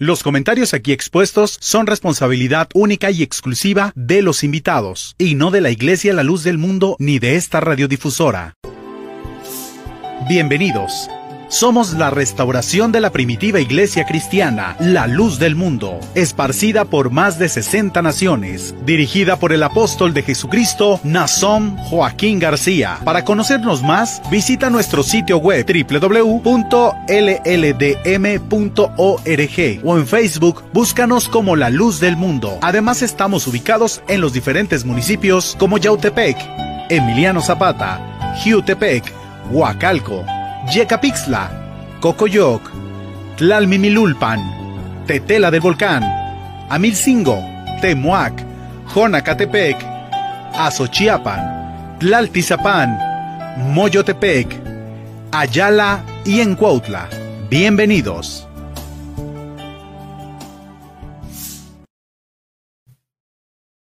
Los comentarios aquí expuestos son responsabilidad única y exclusiva de los invitados, y no de la Iglesia La Luz del Mundo ni de esta radiodifusora. Bienvenidos. Somos la restauración de la primitiva iglesia cristiana, la luz del mundo, esparcida por más de 60 naciones, dirigida por el apóstol de Jesucristo, Nazón Joaquín García. Para conocernos más, visita nuestro sitio web www.lldm.org o en Facebook, búscanos como la luz del mundo. Además estamos ubicados en los diferentes municipios como Yautepec, Emiliano Zapata, Jiutepec, Huacalco, Yecapixtla, Cocoyoc, Tlalmimilulpan, Tetela del Volcán, Amilcingo, Temuac, Jonacatepec, Azochiapan, Tlaltizapán, Moyotepec, Ayala y Encuautla. Bienvenidos.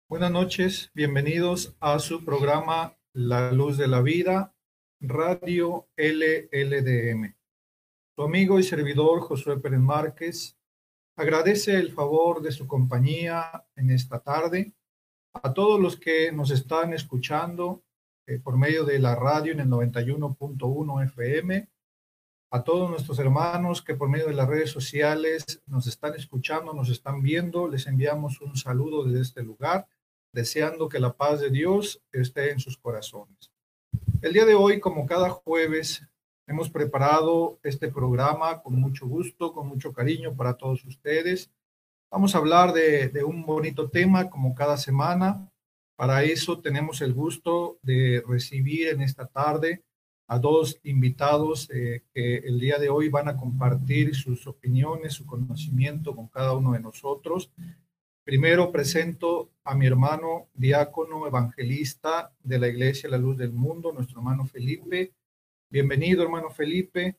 Buenas noches, bienvenidos a su programa La Luz de la Vida Radio LLDM. Su amigo y servidor Josué Pérez Márquez agradece el favor de su compañía en esta tarde a todos los que nos están escuchando eh, por medio de la radio en el 91.1 FM, a todos nuestros hermanos que por medio de las redes sociales nos están escuchando, nos están viendo, les enviamos un saludo desde este lugar, deseando que la paz de Dios esté en sus corazones. El día de hoy, como cada jueves, hemos preparado este programa con mucho gusto, con mucho cariño para todos ustedes. Vamos a hablar de, un bonito tema como cada semana. Para eso tenemos el gusto de recibir en esta tarde a dos invitados eh, que el día de hoy van a compartir sus opiniones, su conocimiento con cada uno de nosotros. Primero presento a mi hermano diácono evangelista de la Iglesia La Luz del Mundo, nuestro hermano Felipe. Bienvenido, hermano Felipe.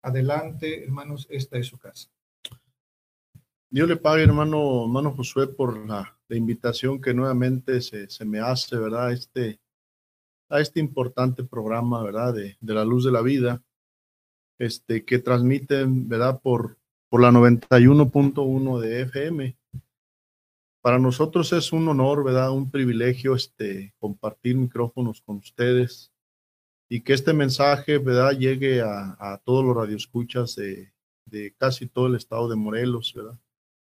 Adelante, hermanos, esta es su casa. Dios le pague, hermano, hermano Josué, por la, invitación que nuevamente se, se, me hace, ¿verdad? Este, a este importante programa, ¿verdad? De, de, la luz de la vida, este, que transmiten, ¿verdad? Por, por la 91.1 de FM para nosotros es un honor, ¿verdad? Un privilegio este, compartir micrófonos con ustedes y que este mensaje, ¿verdad? Llegue a, todos los radioescuchas de, de casi todo el estado de Morelos, ¿verdad?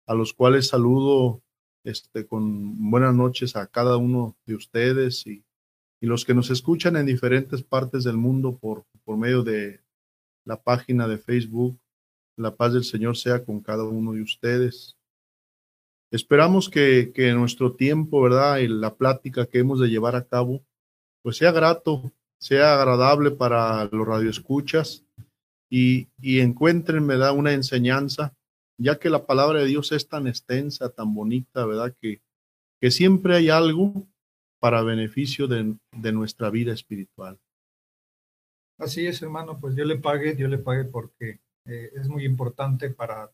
A los cuales saludo este, con buenas noches a cada uno de ustedes y, y los que nos escuchan en diferentes partes del mundo por, por medio de la página de Facebook. La paz del Señor sea con cada uno de ustedes. Esperamos que, que nuestro tiempo, ¿verdad? Y la plática que hemos de llevar a cabo, pues sea grato, sea agradable para los radioescuchas y, y encuentren, ¿verdad? Una enseñanza, ya que la palabra de Dios es tan extensa, tan bonita, ¿verdad? Que, que siempre hay algo para beneficio de, de nuestra vida espiritual. Así es, hermano, pues yo le pague, Dios le pague porque eh, es muy importante para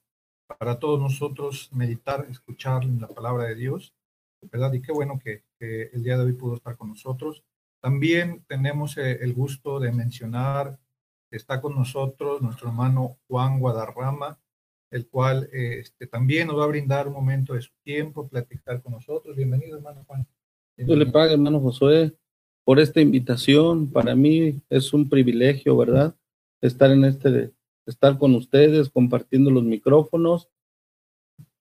para todos nosotros meditar, escuchar la palabra de Dios, ¿verdad? Y qué bueno que, el día de hoy pudo estar con nosotros. También tenemos eh, el gusto de mencionar está con nosotros nuestro hermano Juan Guadarrama, el cual eh, este, también nos va a brindar un momento de su tiempo, platicar con nosotros. Bienvenido, hermano Juan. Yo le pago, hermano Josué, por esta invitación. Para mí es un privilegio, ¿verdad? Estar en este estar con ustedes compartiendo los micrófonos.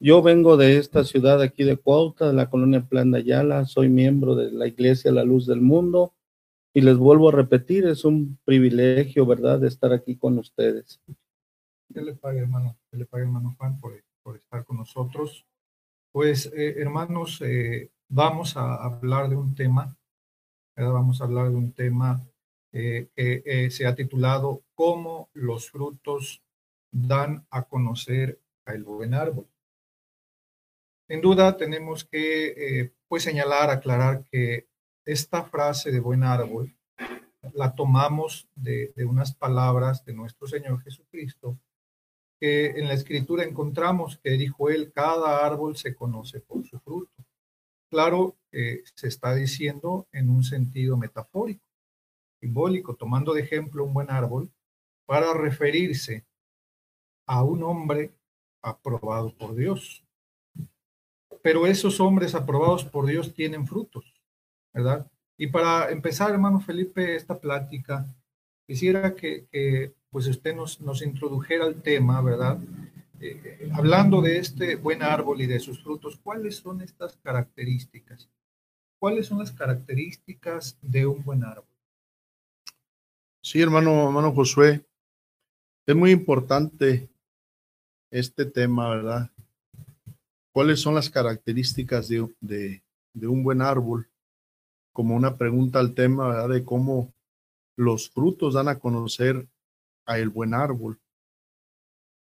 Yo vengo de esta ciudad aquí de Cuautla, de la colonia Plan de Ayala, soy miembro de la Iglesia La Luz del Mundo y les vuelvo a repetir, es un privilegio, ¿verdad?, de estar aquí con ustedes. Que le pague, hermano, que le pague, hermano Juan, por, por estar con nosotros. Pues, eh, hermanos, eh, vamos a hablar de un tema, ¿verdad? vamos a hablar de un tema eh, que se ha titulado Cómo los frutos dan a conocer al buen árbol. Sin duda tenemos que eh, pues señalar, aclarar que esta frase de buen árbol la tomamos de, de unas palabras de nuestro Señor Jesucristo, que en la escritura encontramos que dijo él, cada árbol se conoce por su fruto. Claro, se está diciendo en un sentido metafórico simbólico, tomando de ejemplo un buen árbol, para referirse a un hombre, aprobado por Dios. Pero esos hombres aprobados por Dios tienen frutos, ¿verdad? Y para empezar, hermano Felipe, esta plática, quisiera que, pues usted nos, nos introdujera al tema, ¿verdad? Eh, hablando de este buen árbol y de sus frutos, ¿cuáles son estas características? ¿Cuáles son las características de un buen árbol? Sí, hermano, hermano Josué, es muy importante este tema, ¿verdad? ¿Cuáles son las características de, de, un buen árbol? Como una pregunta al tema, ¿verdad? De cómo los frutos dan a conocer a el buen árbol.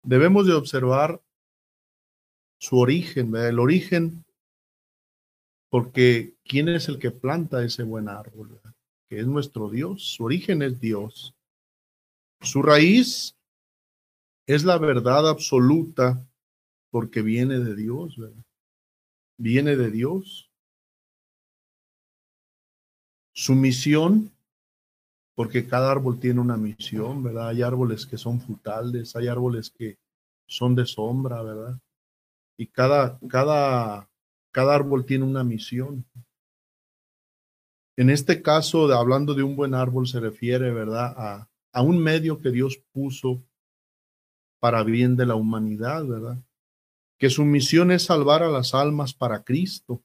Debemos de observar su origen, ¿verdad? El origen, porque ¿quién es el que planta ese buen árbol? Que es nuestro Dios. Su origen es Dios. Su raíz es la verdad absoluta porque viene de Dios, ¿verdad? Viene de Dios. Su misión, porque cada árbol tiene una misión, ¿verdad? Hay árboles que son frutales, hay árboles que son de sombra, ¿verdad? Y cada, cada, cada árbol tiene una misión. En este caso, hablando de un buen árbol, se refiere, ¿verdad?, a, a un medio que Dios puso para bien de la humanidad, ¿verdad? Que su misión es salvar a las almas para Cristo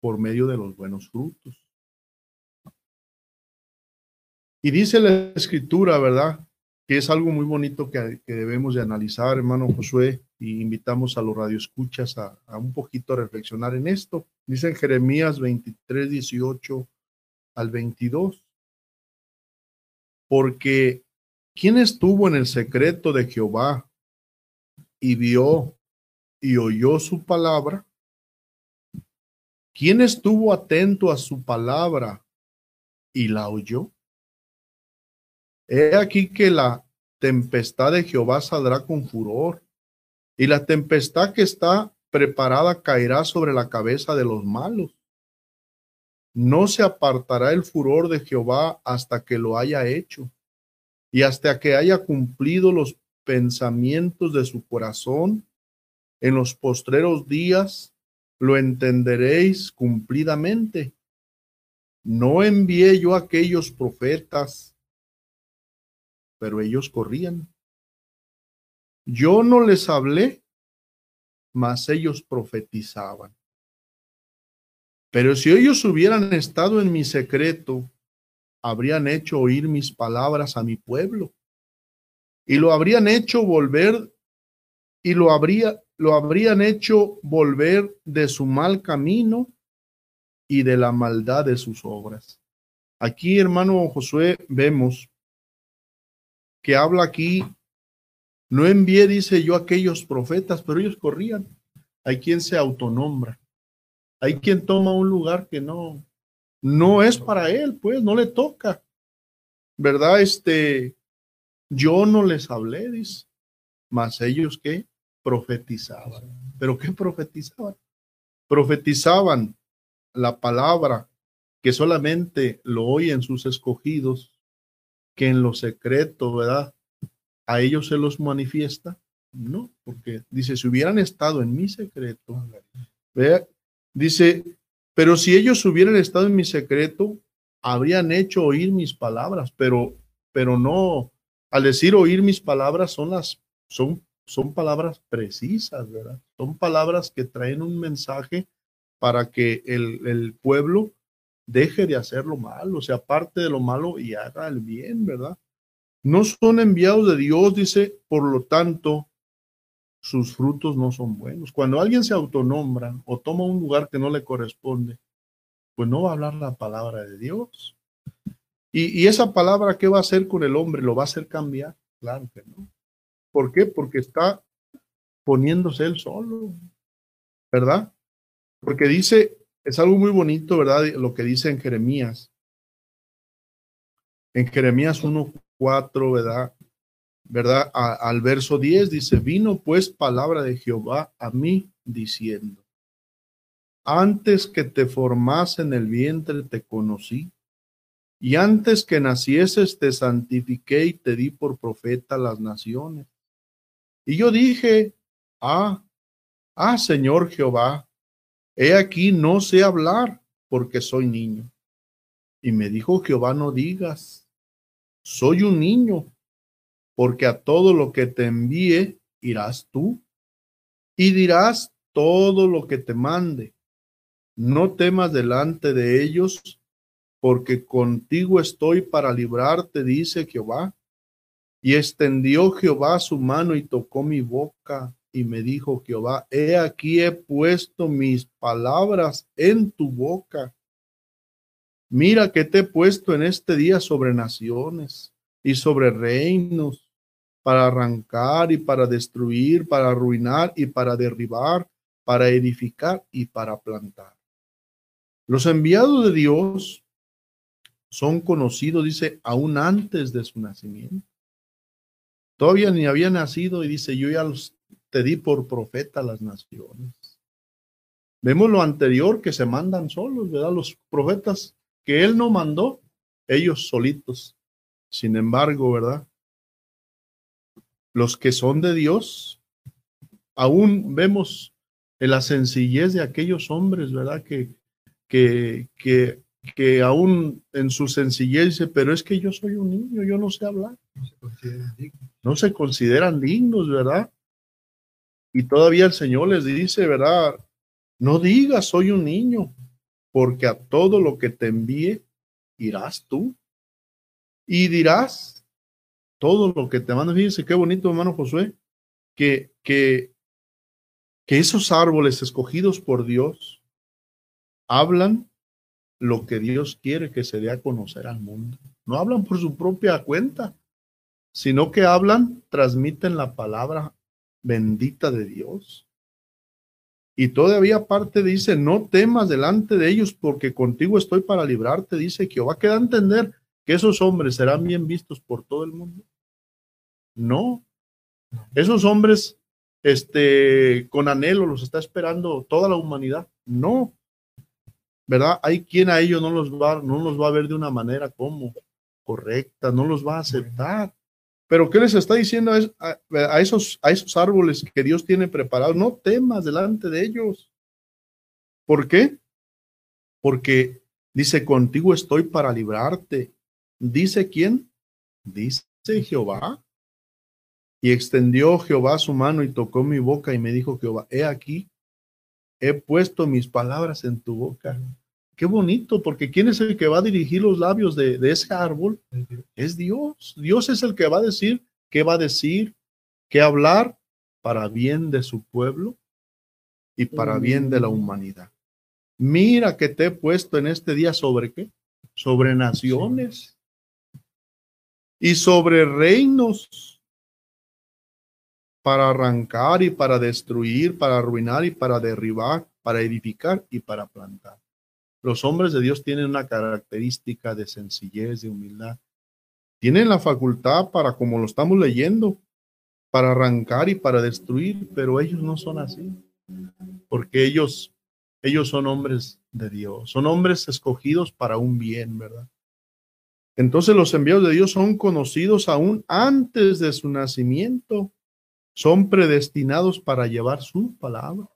por medio de los buenos frutos. Y dice la escritura, ¿verdad? Que es algo muy bonito que, debemos de analizar, hermano Josué, y invitamos a los radioescuchas a, a un poquito a reflexionar en esto. Dice Jeremías 23, 18 al 22. Porque ¿Quién estuvo en el secreto de Jehová y vio y oyó su palabra? ¿Quién estuvo atento a su palabra y la oyó? He aquí que la tempestad de Jehová saldrá con furor, y la tempestad que está preparada caerá sobre la cabeza de los malos. No se apartará el furor de Jehová hasta que lo haya hecho y hasta que haya cumplido los pensamientos de su corazón, en los postreros días lo entenderéis cumplidamente. No envié yo a aquellos profetas, pero ellos corrían. Yo no les hablé, mas ellos profetizaban. Pero si ellos hubieran estado en mi secreto, habrían hecho oír mis palabras a mi pueblo y lo habrían hecho volver y lo habría lo habrían hecho volver de su mal camino y de la maldad de sus obras. Aquí, hermano Josué, vemos que habla aquí, no envié, dice yo, aquellos profetas, pero ellos corrían. Hay quien se autonombra. Hay quien toma un lugar que no, no es para él, pues, no le toca. ¿Verdad? Este, yo no les hablé, dice, mas ellos que profetizaban. ¿Pero qué profetizaban? Profetizaban la palabra que solamente lo oyen sus escogidos, que en lo secreto, ¿verdad? A ellos se los manifiesta. No, porque dice, si hubieran estado en mi secreto, vea, dice, pero si ellos hubieran estado en mi secreto, habrían hecho oír mis palabras, pero, pero no, al decir oír mis palabras son las, son, son palabras precisas, ¿verdad? Son palabras que traen un mensaje para que el, el pueblo deje de hacer lo malo, sea, aparte de lo malo y haga el bien, ¿verdad? No son enviados de Dios, dice, por lo tanto, sus frutos no son buenos. Cuando alguien se autonombra o toma un lugar que no le corresponde, pues no va a hablar la palabra de Dios. Y, esa palabra, ¿qué va a hacer con el hombre? ¿Lo va a hacer cambiar? Claro que no. ¿Por qué? Porque está poniéndose él solo, ¿verdad? Porque dice, es algo muy bonito, ¿verdad? Lo que dice en Jeremías. En Jeremías 1.4, ¿verdad? ¿Verdad? al verso 10 dice, vino pues palabra de Jehová a mí diciendo, antes que te formase en el vientre te conocí, y antes que nacieses te santifiqué y te di por profeta a las naciones. Y yo dije, Ah, ah, Señor Jehová, he aquí no sé hablar porque soy niño. Y me dijo Jehová, no digas, soy un niño, porque a todo lo que te envíe irás tú y dirás todo lo que te mande. No temas delante de ellos, porque contigo estoy para librarte, dice Jehová. Y extendió Jehová su mano y tocó mi boca y me dijo Jehová, he aquí he puesto mis palabras en tu boca. Mira que te he puesto en este día sobre naciones y sobre reinos, para arrancar y para destruir, para arruinar y para derribar, para edificar y para plantar. Los enviados de Dios son conocidos, dice, aún antes de su nacimiento. Todavía ni había nacido y dice, yo ya te di por profeta a las naciones. Vemos lo anterior que se mandan solos, ¿verdad? Los profetas que él no mandó, ellos solitos. Sin embargo, ¿verdad? Los que son de Dios, aún vemos en la sencillez de aquellos hombres, ¿verdad? Que, que, que, que aún en su sencillez dice, pero es que yo soy un niño, yo no sé hablar. No se consideran dignos, ¿verdad? Y todavía el Señor les dice, ¿verdad? No digas, soy un niño, porque a todo lo que te envíe irás tú. Y dirás todo lo que te manda. Fíjense qué bonito, hermano Josué, que, que, que esos árboles escogidos por Dios hablan lo que Dios quiere que se dé a conocer al mundo. No hablan por su propia cuenta, sino que hablan, transmiten la palabra bendita de Dios. Y todavía aparte dice, no temas delante de ellos porque contigo estoy para librarte, dice Jehová, que da a entender que esos hombres serán bien vistos por todo el mundo. No, esos hombres, este, con anhelo los está esperando toda la humanidad. No, ¿verdad? Hay quien a ellos no los va, no los va a ver de una manera como correcta, no los va a aceptar. Pero ¿qué les está diciendo a, esos, a esos árboles que Dios tiene preparados? No temas delante de ellos. ¿Por qué? Porque dice, contigo estoy para librarte. ¿Dice quién? Dice Jehová. Y extendió Jehová su mano y tocó mi boca y me dijo Jehová, he aquí, he puesto mis palabras en tu boca. Qué bonito, porque ¿quién es el que va a dirigir los labios de, ese árbol? Es Dios. Dios es el que va a decir qué va a decir, qué hablar para bien de su pueblo y para bien de la humanidad. Mira que te he puesto en este día sobre qué? Sobre naciones y sobre reinos para arrancar y para destruir, para arruinar y para derribar, para edificar y para plantar. Los hombres de Dios tienen una característica de sencillez, de humildad. Tienen la facultad para, como lo estamos leyendo, para arrancar y para destruir, pero ellos no son así, porque ellos, ellos son hombres de Dios, son hombres escogidos para un bien, ¿verdad? Entonces los enviados de Dios son conocidos aún antes de su nacimiento, son predestinados para llevar su palabra.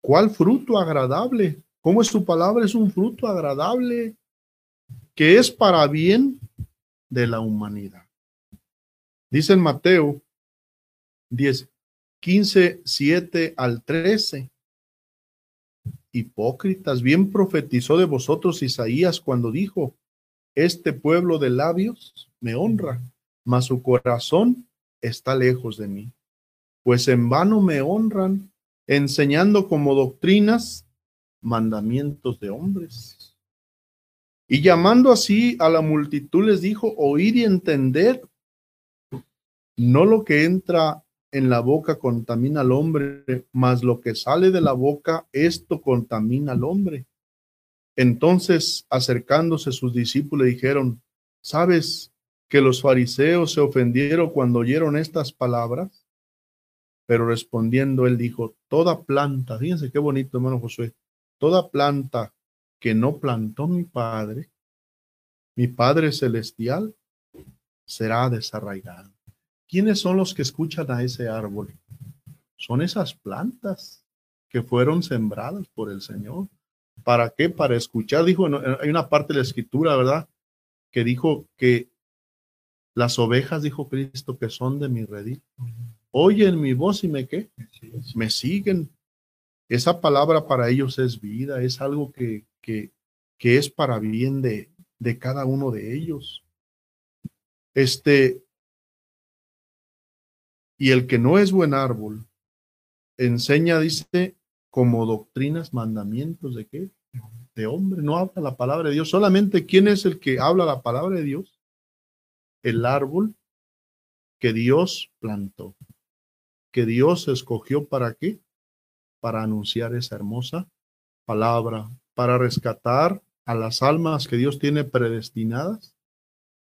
¿Cuál fruto agradable? ¿Cómo es su palabra? Es un fruto agradable que es para bien de la humanidad. Dice en Mateo 10, 15, 7 al 13. Hipócritas, bien profetizó de vosotros Isaías cuando dijo, este pueblo de labios me honra, mas su corazón está lejos de mí. Pues en vano me honran, enseñando como doctrinas mandamientos de hombres. Y llamando así a la multitud les dijo, oír y entender, no lo que entra en la boca contamina al hombre, mas lo que sale de la boca, esto contamina al hombre. Entonces, acercándose sus discípulos, dijeron, ¿sabes que los fariseos se ofendieron cuando oyeron estas palabras? Pero respondiendo, él dijo, toda planta, fíjense qué bonito, hermano Josué, Toda planta que no plantó mi Padre, mi Padre Celestial, será desarraigada. ¿Quiénes son los que escuchan a ese árbol? son esas plantas que fueron sembradas por el Señor. ¿Para qué? Para escuchar. Dijo, hay una parte de la escritura, ¿verdad? Que dijo que las ovejas, dijo Cristo, que son de mi redil, oyen mi voz y me qué? Me siguen. Esa palabra para ellos es vida, es algo que, que, que es para bien de, de cada uno de ellos. Este, y el que no es buen árbol, enseña, dice, como doctrinas, mandamientos de qué? De hombre, no habla la palabra de Dios. Solamente quién es el que habla la palabra de Dios el árbol que Dios plantó, que Dios escogió para qué? Para anunciar esa hermosa palabra, para rescatar a las almas que Dios tiene predestinadas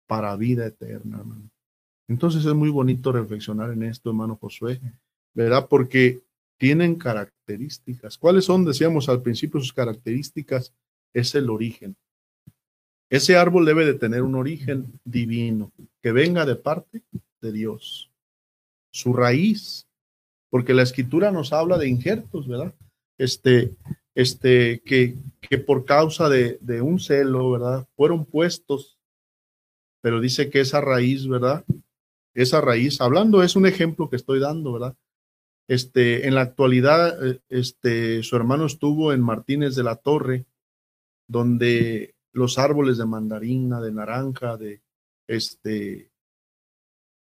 para vida eterna. Entonces es muy bonito reflexionar en esto, hermano Josué, ¿verdad? Porque tienen características. ¿Cuáles son? Decíamos al principio sus características. Es el origen. Ese árbol debe de tener un origen divino, que venga de parte de Dios. Su raíz, porque la escritura nos habla de injertos, ¿verdad? Este, este, que, que por causa de, de un celo, ¿verdad? Fueron puestos, pero dice que esa raíz, ¿verdad? Esa raíz, hablando es un ejemplo que estoy dando, ¿verdad? Este, en la actualidad, eh, este, su hermano estuvo en Martínez de la Torre, donde los árboles de mandarina, de naranja, de este,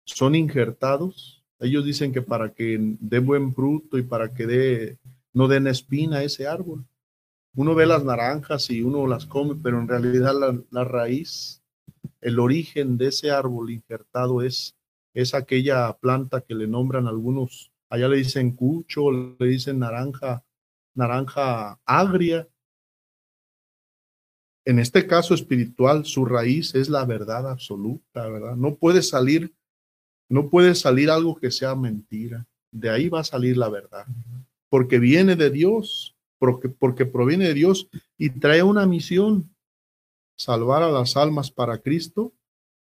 son injertados. Ellos dicen que para que dé buen fruto y para que dé, no den espina a ese árbol. Uno ve las naranjas y uno las come, pero en realidad la, la raíz, el origen de ese árbol injertado es, es aquella planta que le nombran algunos, allá le dicen cucho, le dicen naranja, naranja agria, en este caso espiritual, su raíz es la verdad absoluta, ¿verdad? No puede salir, no puede salir algo que sea mentira. De ahí va a salir la verdad, porque viene de Dios, porque, porque proviene de Dios y trae una misión, salvar a las almas para Cristo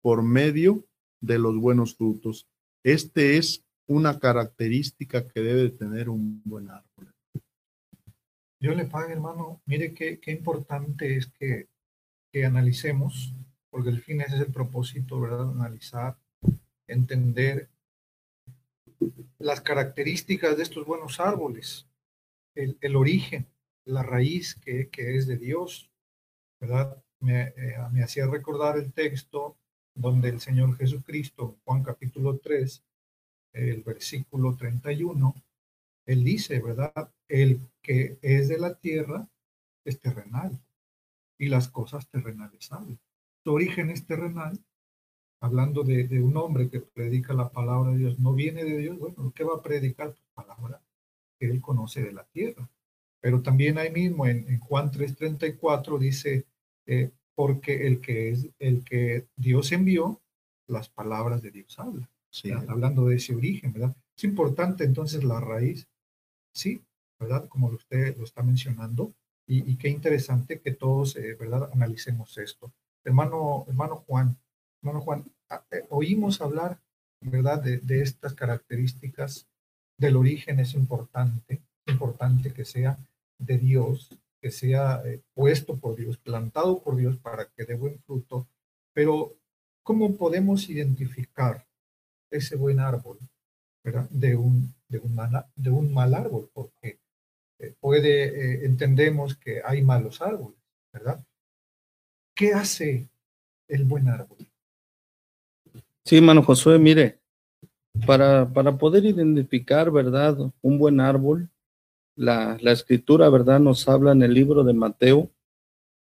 por medio de los buenos frutos. Este es una característica que debe tener un buen árbol. Yo le pague, hermano. Mire qué, qué importante es que, que, analicemos, porque el fin ese es el propósito, ¿verdad? Analizar, entender las características de estos buenos árboles, el, el origen, la raíz que, que, es de Dios, ¿verdad? Me, eh, me hacía recordar el texto donde el Señor Jesucristo, Juan capítulo 3, el versículo 31, él dice, ¿verdad? El que es de la tierra es terrenal y las cosas terrenales saben. Su origen es terrenal, hablando de, de, un hombre que predica la palabra de Dios, no viene de Dios, bueno, ¿qué va a predicar? Pues palabra que él conoce de la tierra. Pero también ahí mismo en, en Juan 3:34 dice, eh, porque el que es el que Dios envió, las palabras de Dios habla. Hablando de ese origen, ¿verdad? Es importante entonces la raíz Sí, ¿verdad? Como usted lo está mencionando. Y, qué interesante que todos, eh, ¿verdad? Analicemos esto. Hermano, hermano Juan, hermano Juan, ah, eh, oímos hablar, ¿verdad? De, de, estas características del origen es importante, importante que sea de Dios, que sea eh, puesto por Dios, plantado por Dios para que dé buen fruto. Pero, ¿cómo podemos identificar ese buen árbol? de un, de un, mal, de un mal árbol, porque eh, puede, eh, entendemos que hay malos árboles, ¿verdad? ¿Qué hace el buen árbol? Sí, hermano Josué, mire, para, para poder identificar, ¿verdad? Un buen árbol, la, la escritura, ¿verdad? Nos habla en el libro de Mateo,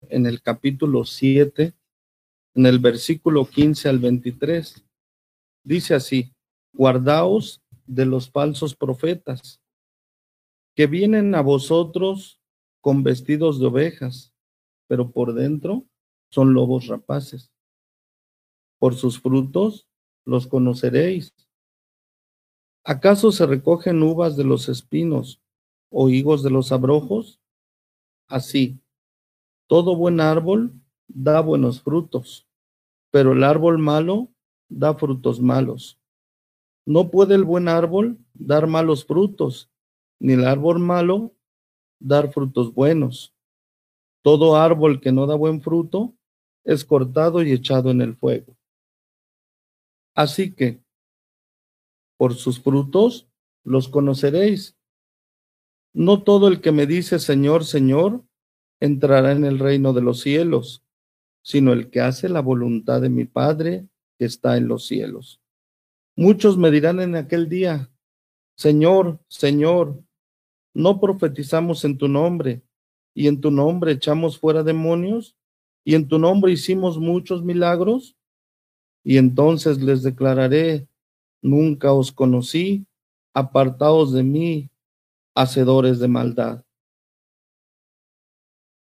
en el capítulo 7, en el versículo 15 al 23. Dice así, guardaos de los falsos profetas, que vienen a vosotros con vestidos de ovejas, pero por dentro son lobos rapaces. Por sus frutos los conoceréis. ¿Acaso se recogen uvas de los espinos o higos de los abrojos? Así, todo buen árbol da buenos frutos, pero el árbol malo da frutos malos No puede el buen árbol dar malos frutos, ni el árbol malo dar frutos buenos. Todo árbol que no da buen fruto es cortado y echado en el fuego. Así que, por sus frutos los conoceréis. No todo el que me dice Señor, Señor, entrará en el reino de los cielos, sino el que hace la voluntad de mi Padre está en los cielos. Muchos me dirán en aquel día, Señor, Señor, ¿no profetizamos en tu nombre y en tu nombre echamos fuera demonios y en tu nombre hicimos muchos milagros? Y entonces les declararé, nunca os conocí, apartaos de mí, hacedores de maldad.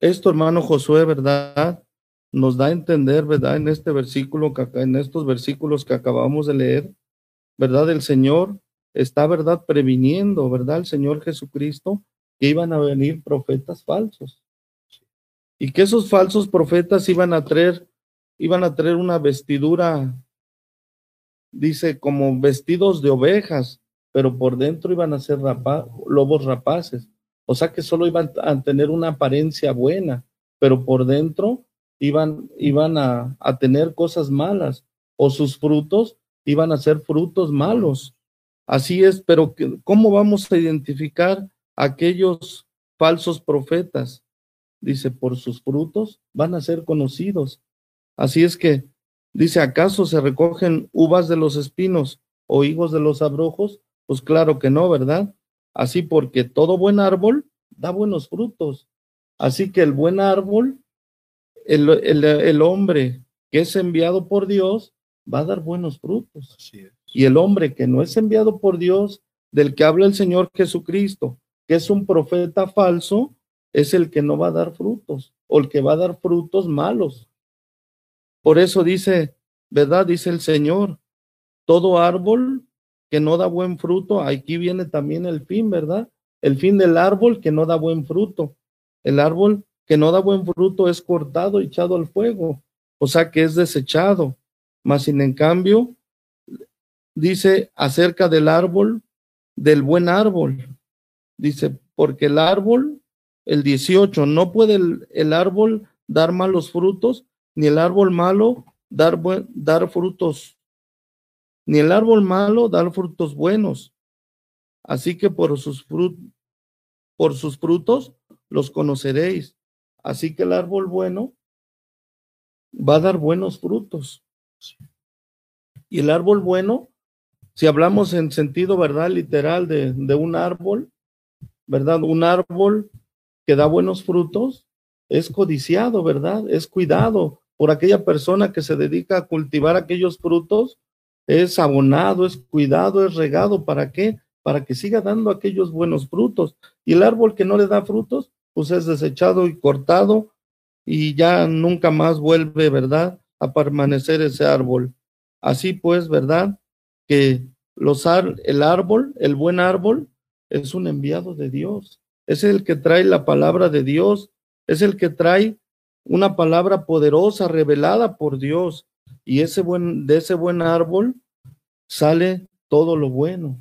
Esto, hermano Josué, ¿verdad? Nos da a entender, ¿verdad? En este versículo, en estos versículos que acabamos de leer, ¿verdad? El Señor está, ¿verdad? Previniendo, ¿verdad? El Señor Jesucristo que iban a venir profetas falsos. Y que esos falsos profetas iban a traer, iban a traer una vestidura, dice, como vestidos de ovejas, pero por dentro iban a ser lobos rapaces. O sea que solo iban a tener una apariencia buena, pero por dentro iban, iban a, a tener cosas malas, o sus frutos iban a ser frutos malos. Así es, pero ¿cómo vamos a identificar aquellos falsos profetas? Dice, por sus frutos van a ser conocidos. Así es que, dice, ¿acaso se recogen uvas de los espinos o higos de los abrojos? Pues claro que no, ¿verdad? Así porque todo buen árbol da buenos frutos. Así que el buen árbol, el, el, hombre que es enviado por Dios, va a dar buenos frutos. Y el hombre que no es enviado por Dios, del que habla el Señor Jesucristo, que es un profeta falso, es el que no va a dar frutos o el que va a dar frutos malos. Por eso dice, ¿verdad? Dice el Señor, todo árbol que no da buen fruto, aquí viene también el fin, ¿verdad? El fin del árbol que no da buen fruto. El árbol que no da buen fruto es cortado y echado al fuego, o sea que es desechado. Mas sin en cambio, dice acerca del árbol, del buen árbol. Dice, porque el árbol, el 18, no puede el, árbol dar malos frutos, ni el árbol malo dar, dar frutos ni el árbol malo da frutos buenos. Así que por sus, por sus frutos los conoceréis. Así que el árbol bueno va a dar buenos frutos. Y el árbol bueno, si hablamos en sentido, ¿verdad? Literal de, de un árbol, ¿verdad? Un árbol que da buenos frutos es codiciado, ¿verdad? Es cuidado por aquella persona que se dedica a cultivar aquellos frutos es abonado, es cuidado, es regado. ¿Para qué? Para que siga dando aquellos buenos frutos. Y el árbol que no le da frutos, pues es desechado y cortado y ya nunca más vuelve, ¿verdad? A permanecer ese árbol. Así pues, ¿verdad? Que los el árbol, el buen árbol, es un enviado de Dios. Es el que trae la palabra de Dios. Es el que trae una palabra poderosa revelada por Dios y ese buen, de ese buen árbol sale todo lo bueno.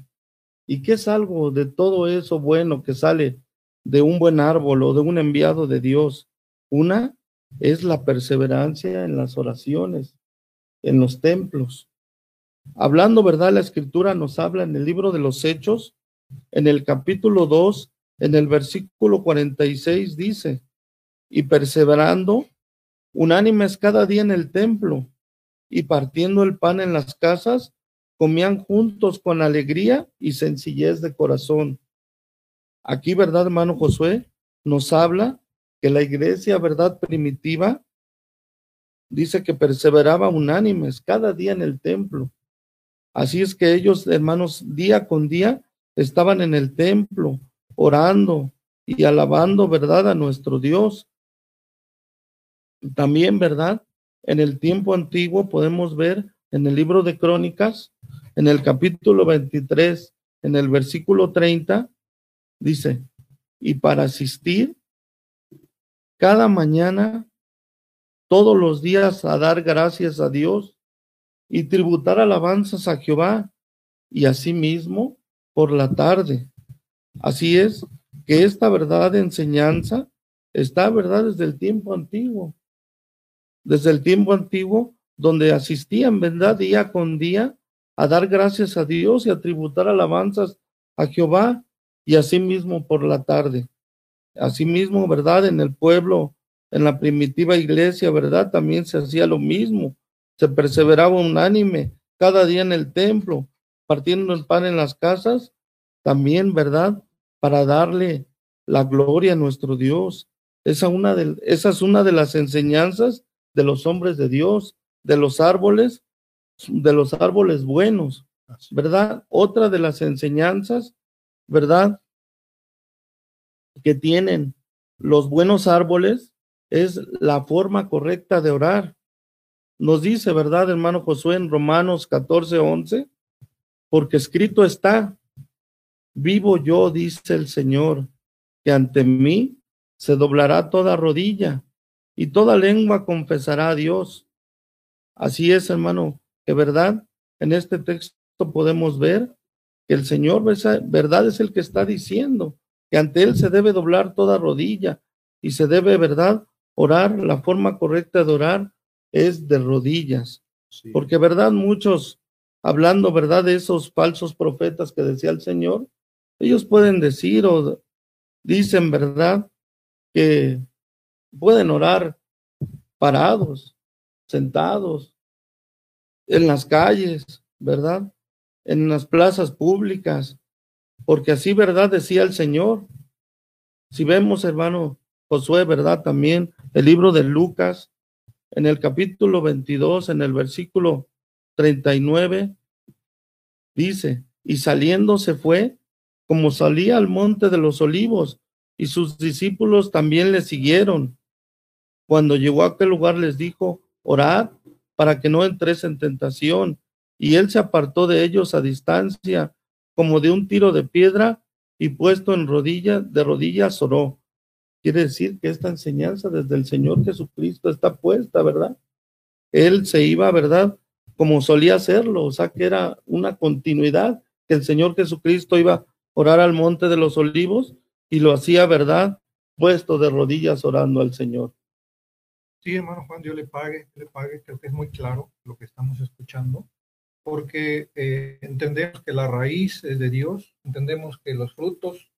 ¿Y qué es algo de todo eso bueno que sale de un buen árbol o de un enviado de Dios? Una es la perseverancia en las oraciones, en los templos. Hablando, ¿verdad? La escritura nos habla en el libro de los Hechos, en el capítulo 2, en el versículo 46 dice, y perseverando unánimes cada día en el templo y partiendo el pan en las casas, comían juntos con alegría y sencillez de corazón. Aquí, ¿verdad, hermano Josué? Nos habla que la iglesia, ¿verdad? Primitiva, dice que perseveraba unánimes cada día en el templo. Así es que ellos, hermanos, día con día estaban en el templo, orando y alabando, ¿verdad?, a nuestro Dios. También, ¿verdad? en el tiempo antiguo podemos ver en el libro de Crónicas, en el capítulo 23, en el versículo 30, dice, y para asistir cada mañana, todos los días a dar gracias a Dios y tributar alabanzas a Jehová y asimismo por la tarde. Así es que esta verdad de enseñanza está, ¿verdad?, desde el tiempo antiguo. Desde el tiempo antiguo, donde asistían, ¿verdad?, día con día a dar gracias a Dios y a tributar alabanzas a Jehová y asimismo por la tarde. Asimismo, ¿verdad? En el pueblo, en la primitiva iglesia, ¿verdad? También se hacía lo mismo. Se perseveraba unánime cada día en el templo, partiendo el pan en las casas, también, ¿verdad? Para darle la gloria a nuestro Dios. Esa, una de, esa es una de las enseñanzas de los hombres de Dios, de los árboles, de los árboles buenos, ¿verdad? Otra de las enseñanzas, ¿verdad? Que tienen los buenos árboles es la forma correcta de orar. Nos dice, ¿verdad, hermano Josué, en Romanos 14, 11? Porque escrito está, vivo yo, dice el Señor, que ante mí se doblará toda rodilla y toda lengua confesará a Dios. Así es, hermano, que verdad, en este texto podemos ver que el Señor, verdad, es el que está diciendo que ante Él se debe doblar toda rodilla y se debe, verdad, orar. La forma correcta de orar es de rodillas. Porque, verdad, muchos, hablando, verdad, de esos falsos profetas que decía el Señor, ellos pueden decir o dicen, verdad, que pueden orar parados, sentados, en las calles, ¿verdad? En las plazas públicas, porque así, ¿verdad? Decía el Señor. Si vemos, hermano Josué, ¿verdad? También el libro de Lucas, en el capítulo 22, en el versículo 39, dice, y saliendo se fue como salía al monte de los olivos, y sus discípulos también le siguieron. Cuando llegó a aquel lugar les dijo, orad para que no entres en tentación. Y él se apartó de ellos a distancia, como de un tiro de piedra, y puesto en rodillas, de rodillas oró. Quiere decir que esta enseñanza desde el Señor Jesucristo está puesta, ¿verdad? Él se iba, ¿verdad? Como solía hacerlo, o sea que era una continuidad, que el Señor Jesucristo iba a orar al monte de los olivos y lo hacía, ¿verdad? Puesto de rodillas orando al Señor. Sí, hermano Juan, Dios le pague, le pague, creo que es muy claro lo que estamos escuchando, porque eh, entendemos que la raíz es de Dios, entendemos que los frutos,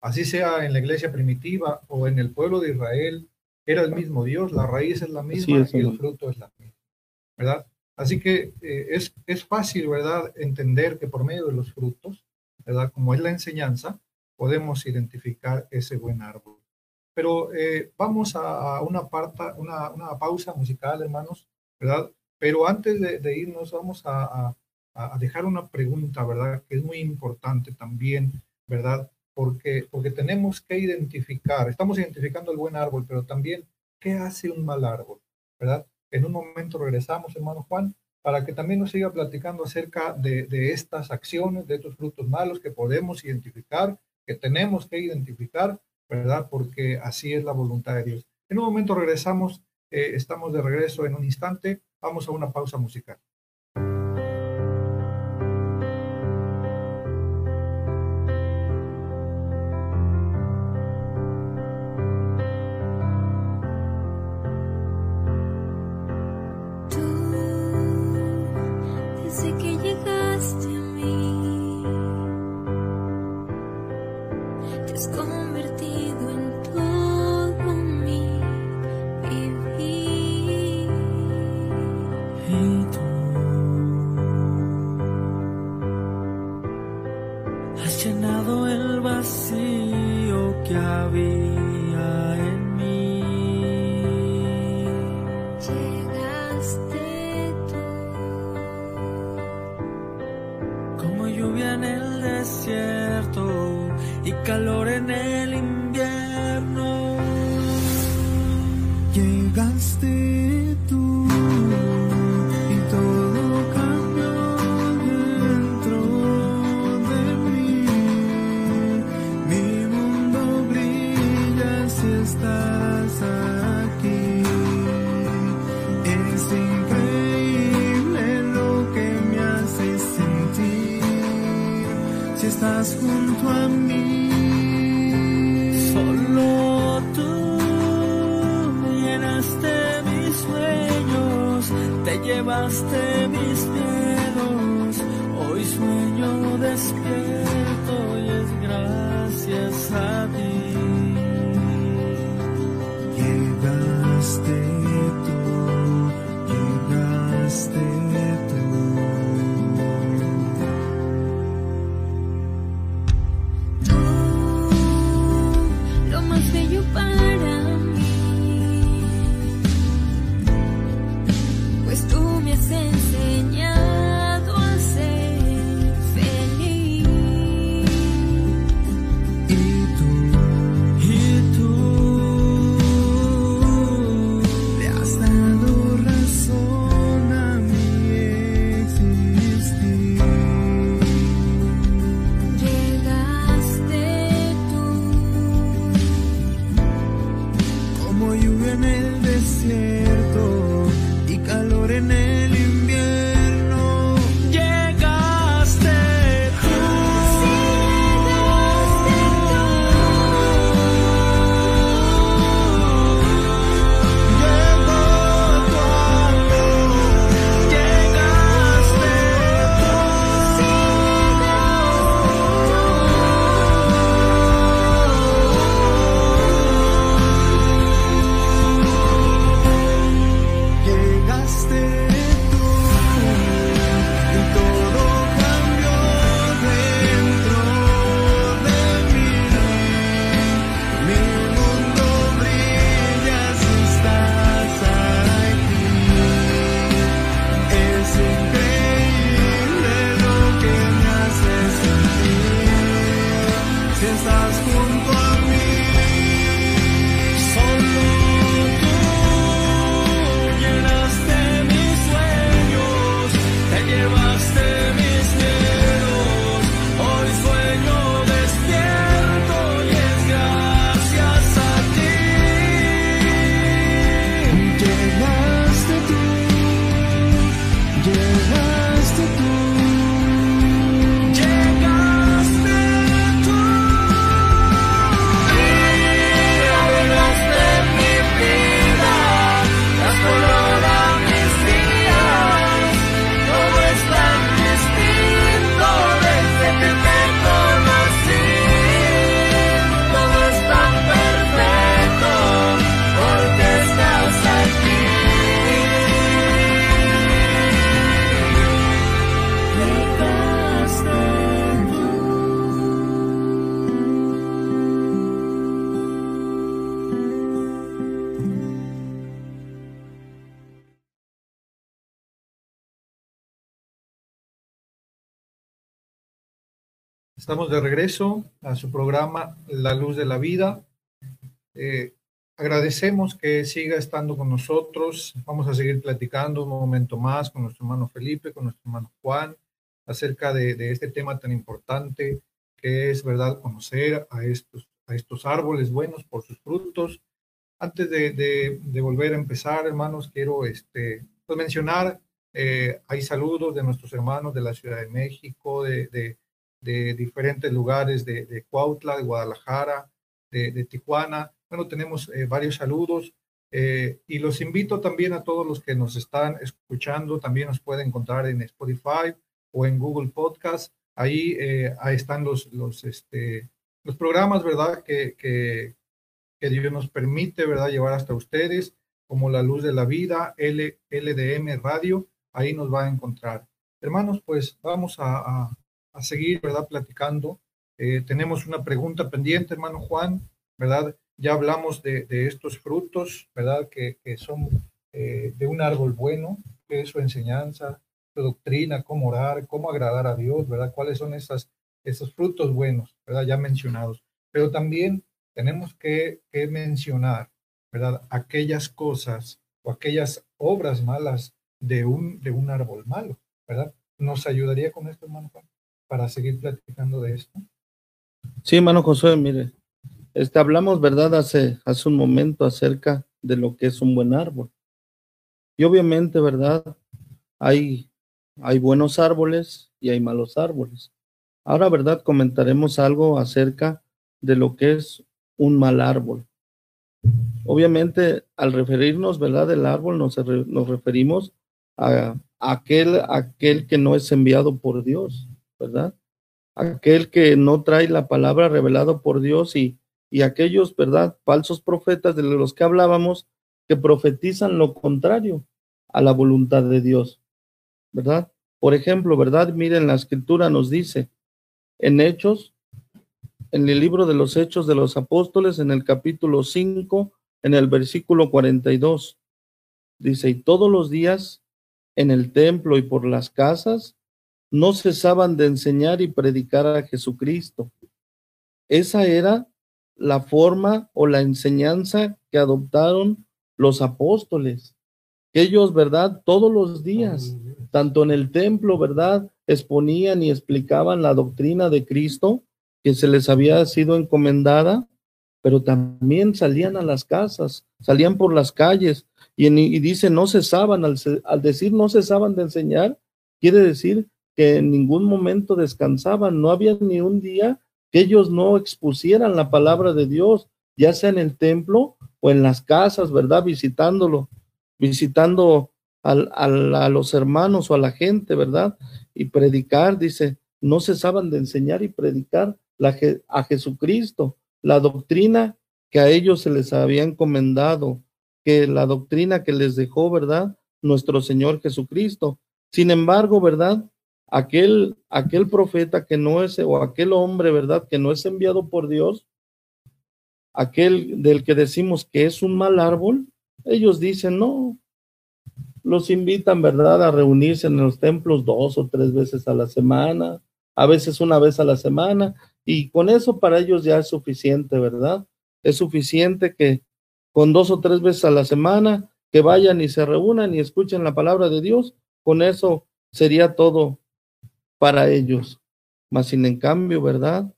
así sea en la iglesia primitiva o en el pueblo de Israel, era el mismo Dios, la raíz es la misma y el fruto es la misma, ¿verdad? Así que eh, es, es fácil, ¿verdad?, entender que por medio de los frutos, ¿verdad?, como es la enseñanza, podemos identificar ese buen árbol. Pero eh, vamos a, una, una, una, pausa musical, hermanos, ¿verdad? Pero antes de, irnos, vamos a, dejar una pregunta, ¿verdad? Que es muy importante también, ¿verdad? Porque, porque tenemos que identificar, estamos identificando el buen árbol, pero también, ¿qué hace un mal árbol? ¿Verdad? En un momento regresamos, hermano Juan, para que también nos siga platicando acerca de, de estas acciones, de estos frutos malos que podemos identificar, que tenemos que identificar ¿verdad? Porque así es la voluntad de Dios. En un momento regresamos, eh, estamos de regreso en un instante, vamos a una pausa musical. Estamos de regreso a su programa La Luz de la Vida. Eh, agradecemos que siga estando con nosotros. Vamos a seguir platicando un momento más con nuestro hermano Felipe, con nuestro hermano Juan, acerca de, este tema tan importante que es, ¿verdad?, conocer a estos, a estos árboles buenos por sus frutos. Antes de, volver a empezar, hermanos, quiero este, pues mencionar, eh, hay saludos de nuestros hermanos de la Ciudad de México, de de diferentes lugares de, Cuautla, de Guadalajara, de, Tijuana. Bueno, tenemos eh, varios saludos eh, y los invito también a todos los que nos están escuchando, también nos pueden encontrar en Spotify o en Google Podcast. Ahí, eh, ahí están los, los, este, los programas, ¿verdad? Que, que, que, Dios nos permite, ¿verdad? Llevar hasta ustedes, como La Luz de la Vida, L, LDM Radio, ahí nos va a encontrar. Hermanos, pues vamos a seguir, ¿verdad? Platicando. Eh, tenemos una pregunta pendiente, hermano Juan, ¿verdad? Ya hablamos de, estos frutos, ¿verdad? Que, son eh, de un árbol bueno, que es su enseñanza, su doctrina, cómo orar, cómo agradar a Dios, ¿verdad? ¿Cuáles son esas, esos frutos buenos, ¿verdad? Ya mencionados. Pero también tenemos que, que mencionar, ¿verdad? Aquellas cosas o aquellas obras malas de un, de un árbol malo, ¿verdad? ¿Nos ayudaría con esto, hermano Juan? Para seguir platicando de esto? Sí, hermano José, mire, este, hablamos, ¿verdad? Hace, hace un momento acerca de lo que es un buen árbol. Y obviamente, ¿verdad? Hay, hay buenos árboles y hay malos árboles. Ahora, ¿verdad? Comentaremos algo acerca de lo que es un mal árbol. Obviamente, al referirnos, ¿verdad? Del árbol, nos, nos referimos a, aquel, aquel que no es enviado por Dios, ¿verdad? Aquel que no trae la palabra revelada por Dios y, y aquellos, ¿verdad? Falsos profetas de los que hablábamos que profetizan lo contrario a la voluntad de Dios, ¿verdad? Por ejemplo, ¿verdad? Miren, la escritura nos dice en Hechos, en el libro de los Hechos de los Apóstoles, en el capítulo 5, en el versículo 42, dice, y todos los días en el templo y por las casas, no cesaban de enseñar y predicar a Jesucristo. Esa era la forma o la enseñanza que adoptaron los apóstoles. Ellos, ¿verdad? Todos los días, tanto en el templo, ¿verdad? Exponían y explicaban la doctrina de Cristo que se les había sido encomendada, pero también salían a las casas, salían por las calles y, y dice no cesaban, al, al decir no cesaban de enseñar, quiere decir que en ningún momento descansaban, no había ni un día que ellos no expusieran la palabra de Dios, ya sea en el templo o en las casas, ¿verdad? Visitándolo, visitando a los hermanos o a la gente, ¿verdad? Y predicar, dice, no cesaban de enseñar y predicar a Jesucristo, la doctrina que a ellos se les había encomendado, que la doctrina que les dejó, ¿verdad? Nuestro Señor Jesucristo. Sin embargo, ¿verdad? Aquel, aquel profeta que no es, o aquel hombre, ¿verdad? Que no es enviado por Dios, aquel del que decimos que es un mal árbol, ellos dicen, no, los invitan, ¿verdad?, a reunirse en los templos dos o tres veces a la semana, a veces una vez a la semana, y con eso para ellos ya es suficiente, ¿verdad? Es suficiente que con dos o tres veces a la semana que vayan y se reúnan y escuchen la palabra de Dios, con eso sería todo para ellos. Mas sin en cambio, ¿verdad?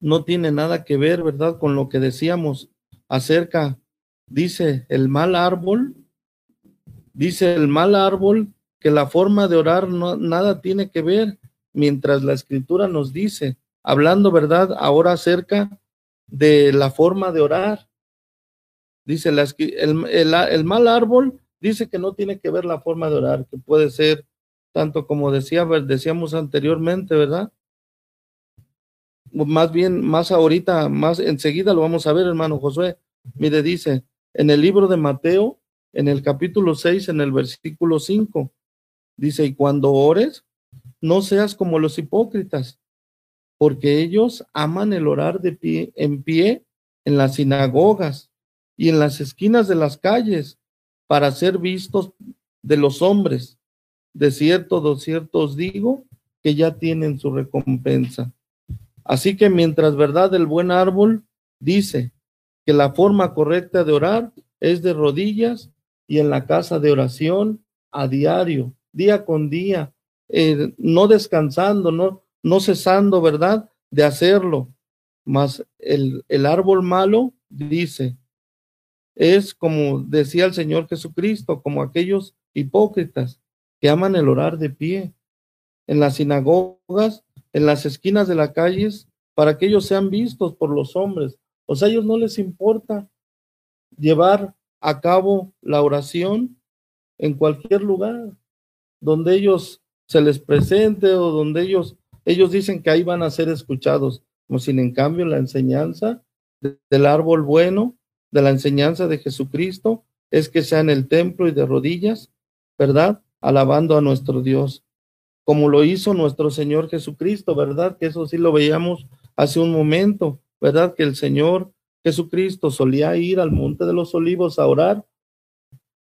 no tiene nada que ver, ¿verdad? Con lo que decíamos acerca, dice el mal árbol, dice el mal árbol que la forma de orar no, nada tiene que ver, mientras la escritura nos dice, hablando, ¿verdad? Ahora acerca de la forma de orar. Dice el, el, el mal árbol dice que no tiene que ver la forma de orar, que puede ser tanto como decía, decíamos anteriormente, ¿verdad? más bien, más ahorita, más enseguida lo vamos a ver, hermano Josué. Mire, dice en el libro de Mateo, en el capítulo 6, en el versículo 5, dice, y cuando ores, no seas como los hipócritas, porque ellos aman el orar de pie, en pie en las sinagogas y en las esquinas de las calles para ser vistos de los hombres. De cierto, de cierto os digo que ya tienen su recompensa. Así que mientras verdad el buen árbol dice que la forma correcta de orar es de rodillas y en la casa de oración a diario, día con día, eh, no descansando, no, no cesando, ¿verdad? De hacerlo. Mas el, el árbol malo dice, es como decía el Señor Jesucristo, como aquellos hipócritas que aman el orar de pie. En las sinagogas en las esquinas de las calles para que ellos sean vistos por los hombres. O sea, a ellos no les importa llevar a cabo la oración en cualquier lugar donde ellos se les presente o donde ellos ellos dicen que ahí van a ser escuchados, como sin en cambio la enseñanza del árbol bueno, de la enseñanza de Jesucristo, es que sea en el templo y de rodillas, ¿verdad? Alabando a nuestro Dios como lo hizo nuestro Señor Jesucristo, ¿verdad? Que eso sí lo veíamos hace un momento, ¿verdad? Que el Señor Jesucristo solía ir al Monte de los Olivos a orar,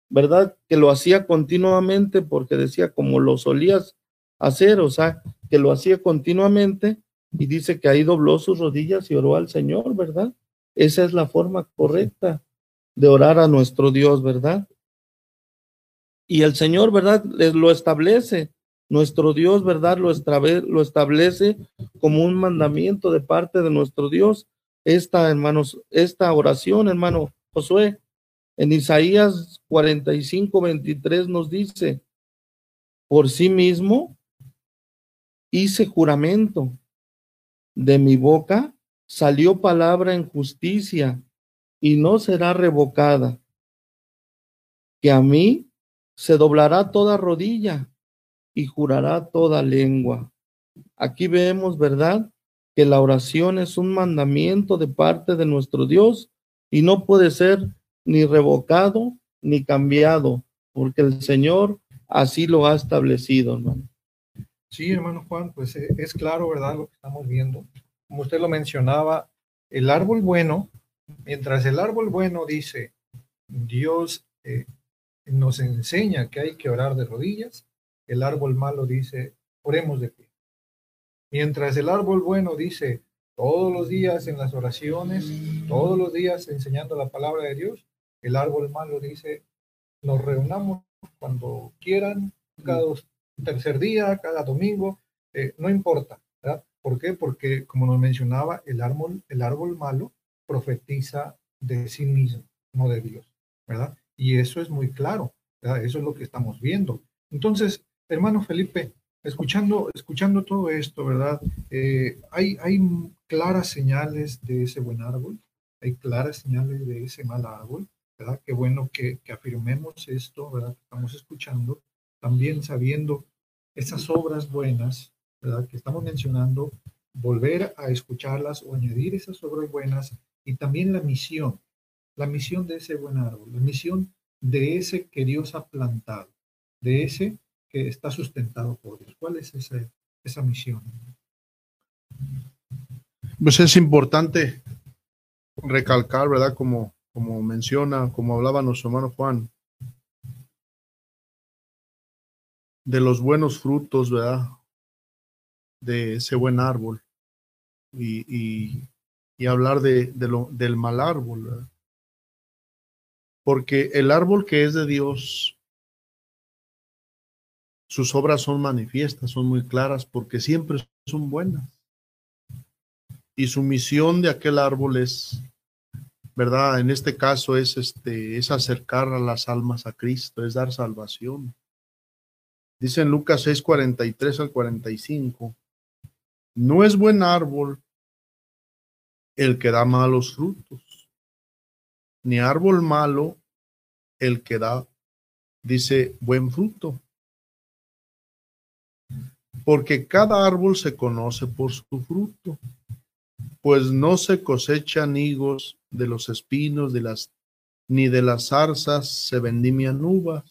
¿verdad? Que lo hacía continuamente porque decía como lo solías hacer, o sea, que lo hacía continuamente y dice que ahí dobló sus rodillas y oró al Señor, ¿verdad? Esa es la forma correcta de orar a nuestro Dios, ¿verdad? Y el Señor, ¿verdad? Lo establece nuestro Dios, ¿verdad? Lo, lo establece como un mandamiento de parte de nuestro Dios. Esta, hermanos, esta oración, hermano Josué, en Isaías 45, 23 nos dice, por sí mismo hice juramento, de mi boca salió palabra en justicia y no será revocada, que a mí se doblará toda rodilla y jurará toda lengua. Aquí vemos, ¿verdad? Que la oración es un mandamiento de parte de nuestro Dios y no puede ser ni revocado ni cambiado, porque el Señor así lo ha establecido, hermano. Sí, hermano Juan, pues eh, es claro, ¿verdad? Lo que estamos viendo. Como usted lo mencionaba, el árbol bueno, mientras el árbol bueno dice, Dios eh, nos enseña que hay que orar de rodillas, el árbol malo dice, oremos de pie. Mientras el árbol bueno dice, todos los días en las oraciones, todos los días enseñando la palabra de Dios, el árbol malo dice, nos reunamos cuando quieran, cada tercer día, cada domingo, eh, no importa. ¿verdad? ¿Por qué? Porque, como nos mencionaba, el árbol, el árbol malo profetiza de sí mismo, no de Dios, ¿verdad? Y eso es muy claro. Eso es lo que estamos viendo. Entonces, hermano Felipe, escuchando, escuchando todo esto, ¿verdad? Eh, hay, hay claras señales de ese buen árbol, hay claras señales de ese mal árbol, ¿verdad? Qué bueno que, que afirmemos esto, ¿verdad? Estamos escuchando, también sabiendo esas obras buenas, ¿verdad? Que estamos mencionando, volver a escucharlas o añadir esas obras buenas y también la misión, la misión de ese buen árbol, la misión de ese que Dios ha plantado, de ese que está sustentado por Dios. ¿Cuál es esa, esa misión? Pues es importante recalcar, ¿verdad? Como, como menciona, como hablaba nuestro hermano Juan, de los buenos frutos, ¿verdad? De ese buen árbol. Y, y, hablar de, de lo, del mal árbol, ¿verdad? Porque el árbol que es de Dios sus obras son manifiestas, son muy claras, porque siempre son buenas. Y su misión de aquel árbol es, ¿verdad? En este caso es, este, es acercar a las almas a Cristo, es dar salvación. Dice en Lucas 6, 43 al 45, no es buen árbol el que da malos frutos, ni árbol malo el que da, dice, buen fruto porque cada árbol se conoce por su fruto, pues no se cosechan higos de los espinos de las, ni de las zarzas se vendimian uvas.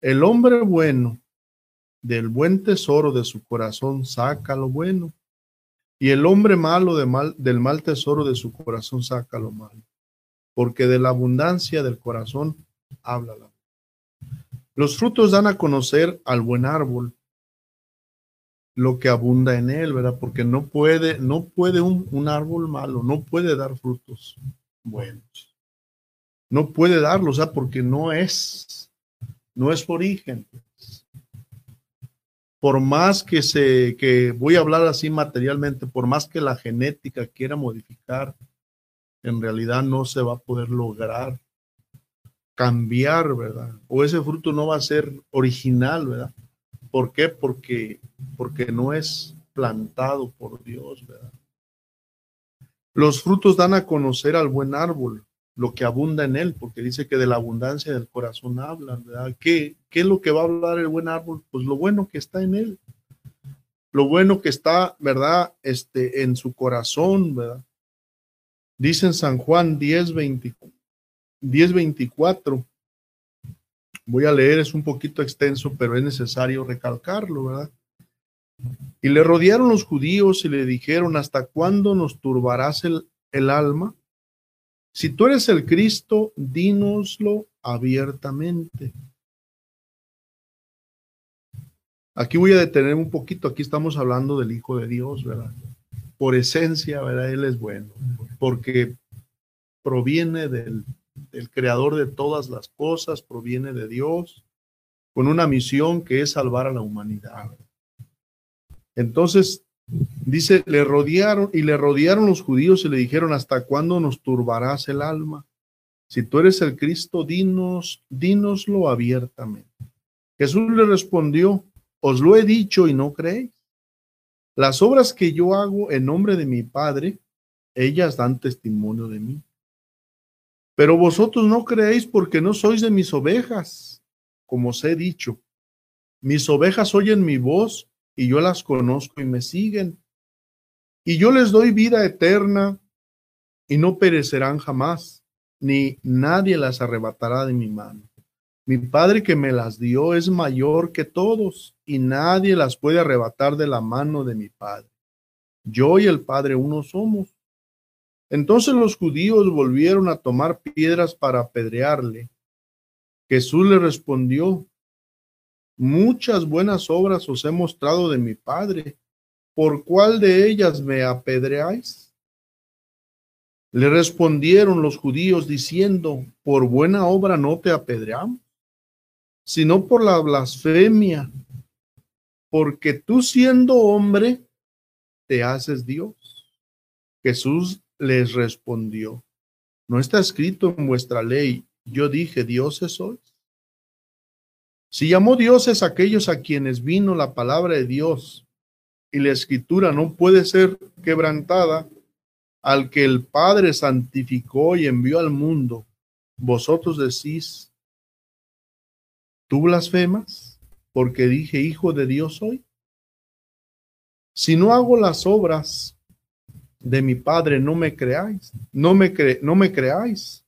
El hombre bueno del buen tesoro de su corazón saca lo bueno, y el hombre malo de mal, del mal tesoro de su corazón saca lo malo, porque de la abundancia del corazón habla la. Los frutos dan a conocer al buen árbol lo que abunda en él, ¿verdad? Porque no puede, no puede un, un árbol malo, no puede dar frutos buenos. No puede darlos, sea, porque no es, no es origen. Por más que se, que voy a hablar así materialmente, por más que la genética quiera modificar, en realidad no se va a poder lograr cambiar, ¿verdad? O ese fruto no va a ser original, ¿verdad? ¿Por qué? Porque, porque no es plantado por Dios, ¿verdad? Los frutos dan a conocer al buen árbol, lo que abunda en él, porque dice que de la abundancia del corazón habla, ¿verdad? ¿Qué, ¿Qué es lo que va a hablar el buen árbol? Pues lo bueno que está en él, lo bueno que está, ¿verdad? Este, en su corazón, ¿verdad? Dice en San Juan 10, 10 24, Voy a leer, es un poquito extenso, pero es necesario recalcarlo, ¿verdad? Y le rodearon los judíos y le dijeron, ¿hasta cuándo nos turbarás el, el alma? Si tú eres el Cristo, dínoslo abiertamente. Aquí voy a detener un poquito, aquí estamos hablando del Hijo de Dios, ¿verdad? Por esencia, ¿verdad? Él es bueno, porque proviene del el creador de todas las cosas, proviene de Dios, con una misión que es salvar a la humanidad. Entonces, dice, le rodearon y le rodearon los judíos y le dijeron, ¿hasta cuándo nos turbarás el alma? Si tú eres el Cristo, dinos, dínoslo abiertamente. Jesús le respondió, os lo he dicho y no creéis. Las obras que yo hago en nombre de mi Padre, ellas dan testimonio de mí. Pero vosotros no creéis porque no sois de mis ovejas. como os he dicho, mis ovejas oyen mi voz y yo las conozco y me siguen. Y yo les doy vida eterna y no perecerán jamás, ni nadie las arrebatará de mi mano. Mi Padre que me las dio es mayor que todos y nadie las puede arrebatar de la mano de mi Padre. Yo y el Padre uno somos. Entonces los judíos volvieron a tomar piedras para apedrearle. Jesús le respondió, muchas buenas obras os he mostrado de mi Padre. ¿Por cuál de ellas me apedreáis? Le respondieron los judíos diciendo, por buena obra no te apedreamos, sino por la blasfemia, porque tú siendo hombre, te haces Dios. Jesús les respondió, ¿no está escrito en vuestra ley, yo dije, dioses sois? Si llamó dioses aquellos a quienes vino la palabra de Dios y la escritura no puede ser quebrantada, al que el Padre santificó y envió al mundo, vosotros decís, ¿tú blasfemas? Porque dije, hijo de Dios soy. Si no hago las obras de mi Padre, no me creáis, no me, cre no me creáis.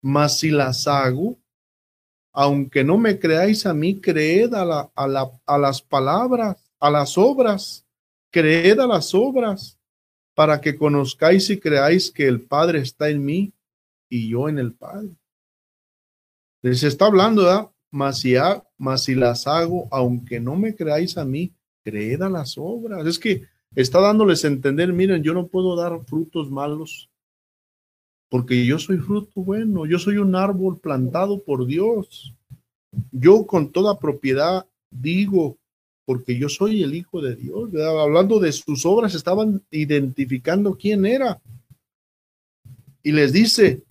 Mas si las hago, aunque no me creáis a mí, creed a, la, a, la, a las palabras, a las obras, creed a las obras, para que conozcáis y creáis que el Padre está en mí y yo en el Padre. Les está hablando, ¿verdad? Mas si, mas si las hago, aunque no me creáis a mí, creed a las obras. Es que está dándoles a entender, miren, yo no puedo dar frutos malos porque yo soy fruto bueno, yo soy un árbol plantado por Dios. Yo con toda propiedad digo, porque yo soy el Hijo de Dios. Hablando de sus obras, estaban identificando quién era. Y les dice,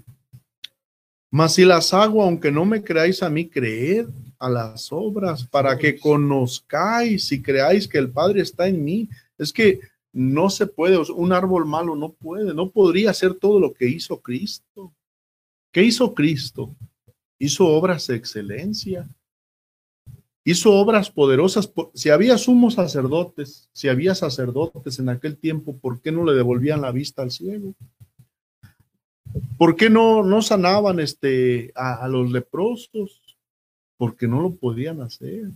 mas si las hago, aunque no me creáis a mí, creed a las obras para que conozcáis y creáis que el Padre está en mí. Es que no se puede, un árbol malo no puede, no podría hacer todo lo que hizo Cristo. ¿Qué hizo Cristo? Hizo obras de excelencia. Hizo obras poderosas. Si había sumos sacerdotes, si había sacerdotes en aquel tiempo, ¿por qué no le devolvían la vista al ciego? ¿Por qué no, no sanaban este, a, los leprosos? Porque no lo podían hacer.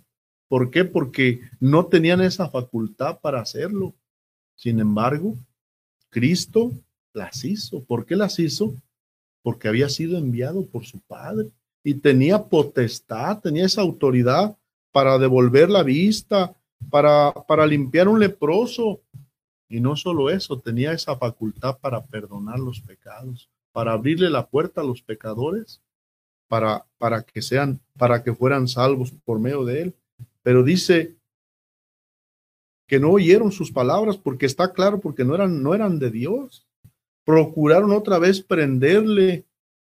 ¿Por qué? Porque no tenían esa facultad para hacerlo. Sin embargo, Cristo las hizo. ¿Por qué las hizo? Porque había sido enviado por su Padre y tenía potestad, tenía esa autoridad para devolver la vista, para, para limpiar un leproso. Y no solo eso, tenía esa facultad para perdonar los pecados para abrirle la puerta a los pecadores, para, para que sean, para que fueran salvos por medio de él. Pero dice que no oyeron sus palabras porque está claro, porque no eran, no eran de Dios. Procuraron otra vez prenderle,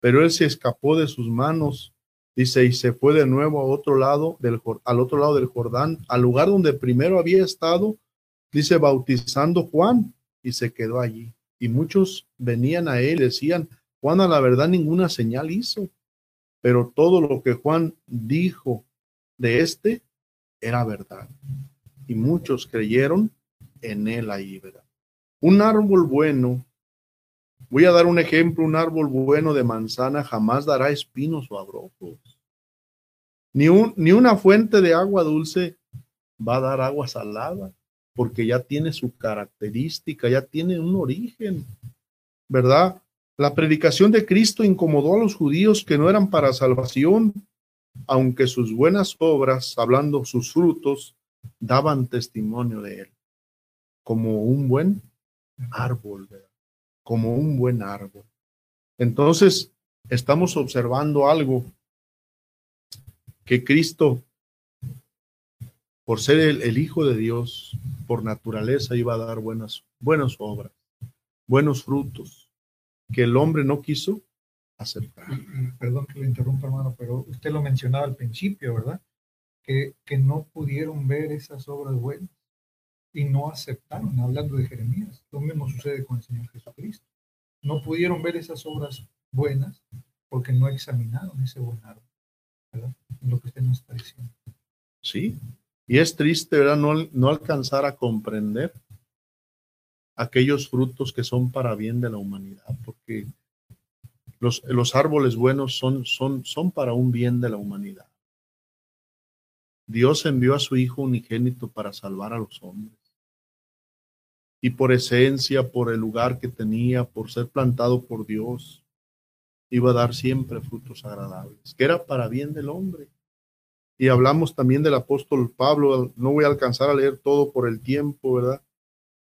pero él se escapó de sus manos. Dice, y se fue de nuevo a otro lado del, al otro lado del Jordán, al lugar donde primero había estado, dice, bautizando Juan, y se quedó allí. Y muchos venían a él y decían, Juan a la verdad ninguna señal hizo, pero todo lo que Juan dijo de este era verdad. Y muchos creyeron en él ahí, ¿verdad? Un árbol bueno, voy a dar un ejemplo, un árbol bueno de manzana jamás dará espinos o abrojos. Ni, un, ni una fuente de agua dulce va a dar agua salada porque ya tiene su característica, ya tiene un origen, ¿verdad? La predicación de Cristo incomodó a los judíos que no eran para salvación, aunque sus buenas obras, hablando sus frutos, daban testimonio de él, como un buen árbol, como un buen árbol. Entonces, estamos observando algo que Cristo por ser el, Hijo de Dios, por naturaleza iba a dar buenas, buenas obras, buenos frutos, que el hombre no quiso aceptar. Perdón que lo interrumpa, hermano, pero usted lo mencionaba al principio, ¿verdad? Que, que no pudieron ver esas obras buenas y no aceptaron, hablando de Jeremías. Lo mismo sucede con el Señor Jesucristo. No pudieron ver esas obras buenas porque no examinaron ese buen árbol. Lo que usted nos está diciendo. Sí, y es triste, ¿verdad? No, no alcanzar a comprender aquellos frutos que son para bien de la humanidad, porque los, los árboles buenos son, son, son para un bien de la humanidad. Dios envió a su Hijo unigénito para salvar a los hombres. Y por esencia, por el lugar que tenía, por ser plantado por Dios, iba a dar siempre frutos agradables, que era para bien del hombre. Y hablamos también del apóstol Pablo, no voy a alcanzar a leer todo por el tiempo, ¿verdad?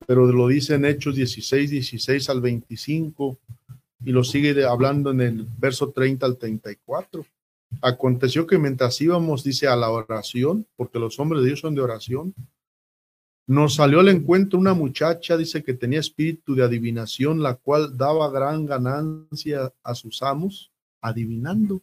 Pero lo dice en Hechos 16, 16 al 25, y lo sigue hablando en el verso 30 al 34. Aconteció que mientras íbamos, dice, a la oración, porque los hombres de Dios son de oración, nos salió al encuentro una muchacha, dice que tenía espíritu de adivinación, la cual daba gran ganancia a sus amos, adivinando.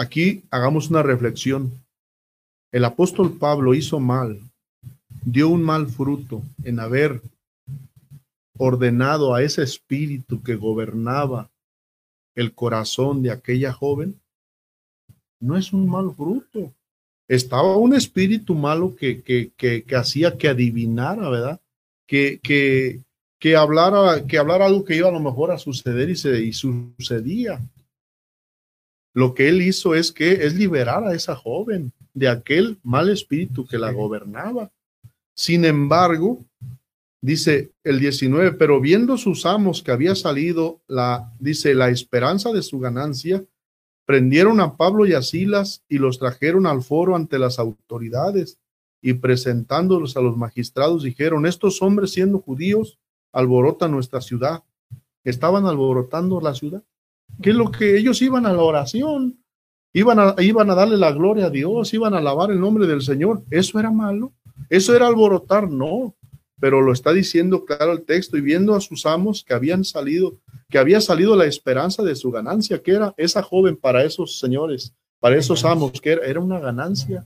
Aquí hagamos una reflexión. El apóstol Pablo hizo mal, dio un mal fruto en haber ordenado a ese espíritu que gobernaba el corazón de aquella joven. No es un mal fruto estaba un espíritu malo que, que, que, hacía que adivinara, ¿verdad? Que, que, que, hablara, que hablara algo que iba a lo mejor a suceder y, se, y sucedía. Lo que él hizo es que es liberar a esa joven de aquel mal espíritu que la gobernaba. Sin embargo, dice el 19, pero viendo sus amos que había salido la, dice, la esperanza de su ganancia, Prendieron a Pablo y a Silas y los trajeron al foro ante las autoridades y presentándolos a los magistrados dijeron, estos hombres siendo judíos alborotan nuestra ciudad. Estaban alborotando la ciudad. ¿Qué es lo que ellos iban a la oración? Iban a, iban a darle la gloria a Dios, iban a alabar el nombre del Señor. ¿Eso era malo? ¿Eso era alborotar? No, pero lo está diciendo claro el texto y viendo a sus amos que habían salido que había salido la esperanza de su ganancia, que era esa joven para esos señores, para esos amos, que era, una ganancia.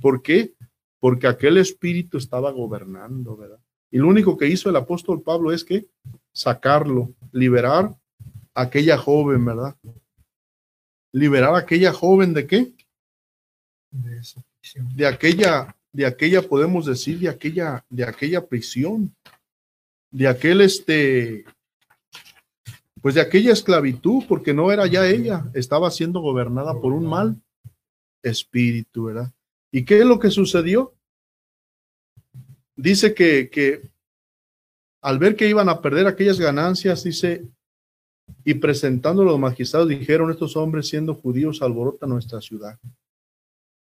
¿Por qué? Porque aquel espíritu estaba gobernando, ¿verdad? Y lo único que hizo el apóstol Pablo es que sacarlo, liberar a aquella joven, ¿verdad? Liberar a aquella joven de qué? De, esa de aquella, de aquella, podemos decir, de aquella, de aquella prisión, de aquel este pues de aquella esclavitud, porque no era ya ella, estaba siendo gobernada por un mal espíritu, ¿verdad? ¿Y qué es lo que sucedió? Dice que, que al ver que iban a perder aquellas ganancias, dice, y presentando a los magistrados, dijeron, estos hombres siendo judíos alborotan nuestra ciudad.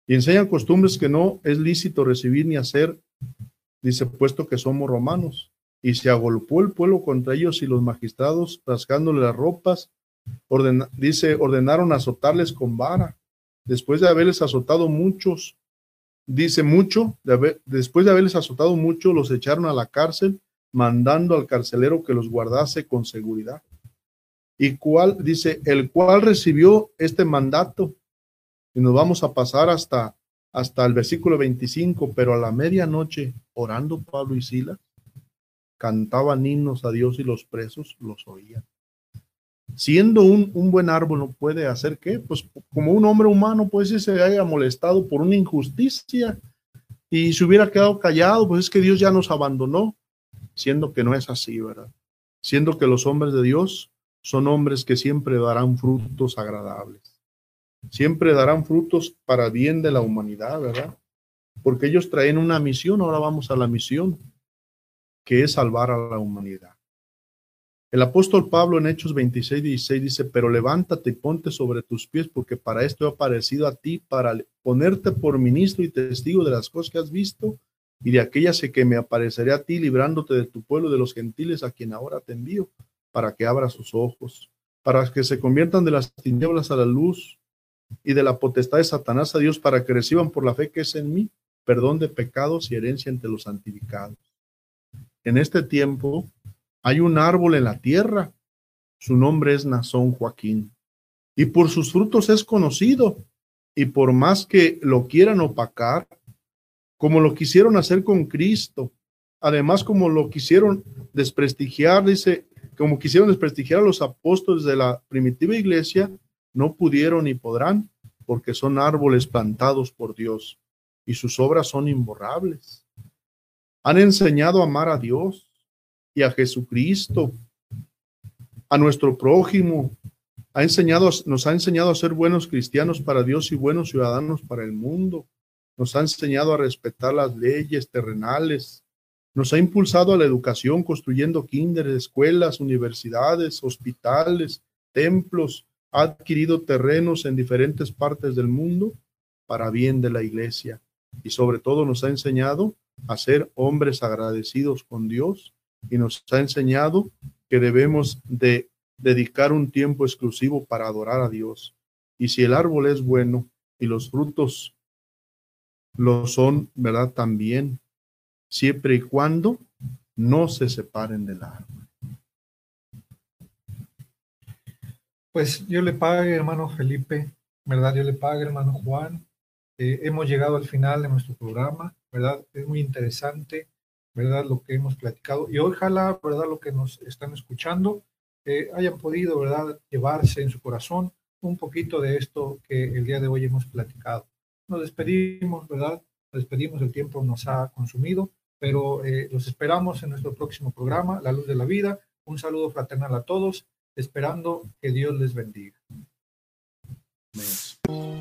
Y enseñan costumbres que no es lícito recibir ni hacer, dice, puesto que somos romanos y se agolpó el pueblo contra ellos y los magistrados, rasgándole las ropas, dice, ordenaron azotarles con vara. Después de haberles azotado muchos, dice mucho, después de haberles azotado mucho, los echaron a la cárcel, mandando al carcelero que los guardase con seguridad. Y cuál, dice, el cual recibió este mandato. Y nos vamos a pasar hasta, hasta el versículo 25, pero a la medianoche, orando Pablo y Sila, cantaban himnos a Dios y los presos los oían. Siendo un, un buen árbol, ¿no puede hacer qué? Pues como un hombre humano, pues si se haya molestado por una injusticia y se hubiera quedado callado, pues es que Dios ya nos abandonó, siendo que no es así, ¿verdad? Siendo que los hombres de Dios son hombres que siempre darán frutos agradables, siempre darán frutos para bien de la humanidad, ¿verdad? Porque ellos traen una misión, ahora vamos a la misión que es salvar a la humanidad. El apóstol Pablo en Hechos 26, 16 dice, pero levántate y ponte sobre tus pies, porque para esto he aparecido a ti, para ponerte por ministro y testigo de las cosas que has visto y de aquellas que me apareceré a ti, librándote de tu pueblo, de los gentiles a quien ahora te envío, para que abra sus ojos, para que se conviertan de las tinieblas a la luz y de la potestad de Satanás a Dios para que reciban por la fe que es en mí perdón de pecados y herencia entre los santificados. En este tiempo hay un árbol en la tierra, su nombre es Nazón Joaquín, y por sus frutos es conocido, y por más que lo quieran opacar, como lo quisieron hacer con Cristo, además como lo quisieron desprestigiar, dice, como quisieron desprestigiar a los apóstoles de la primitiva iglesia, no pudieron ni podrán, porque son árboles plantados por Dios y sus obras son imborrables. Han enseñado a amar a Dios y a Jesucristo, a nuestro prójimo. Ha enseñado, nos ha enseñado a ser buenos cristianos para Dios y buenos ciudadanos para el mundo. Nos ha enseñado a respetar las leyes terrenales. Nos ha impulsado a la educación construyendo kinder, escuelas, universidades, hospitales, templos. Ha adquirido terrenos en diferentes partes del mundo para bien de la iglesia y sobre todo nos ha enseñado a ser hombres agradecidos con Dios y nos ha enseñado que debemos de dedicar un tiempo exclusivo para adorar a Dios. Y si el árbol es bueno y los frutos lo son, ¿verdad? También, siempre y cuando no se separen del árbol. Pues yo le pague, hermano Felipe, ¿verdad? Yo le pague, hermano Juan, eh, hemos llegado al final de nuestro programa, ¿verdad? Es muy interesante, ¿verdad? Lo que hemos platicado y ojalá, ¿verdad? Lo que nos están escuchando eh, hayan podido, ¿verdad? Llevarse en su corazón un poquito de esto que el día de hoy hemos platicado. Nos despedimos, ¿verdad? Nos despedimos, el tiempo nos ha consumido, pero eh, los esperamos en nuestro próximo programa, La Luz de la Vida. Un saludo fraternal a todos, esperando que Dios les bendiga.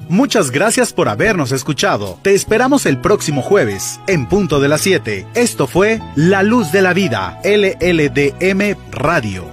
Muchas gracias por habernos escuchado. Te esperamos el próximo jueves, en punto de las 7. Esto fue La Luz de la Vida, LLDM Radio.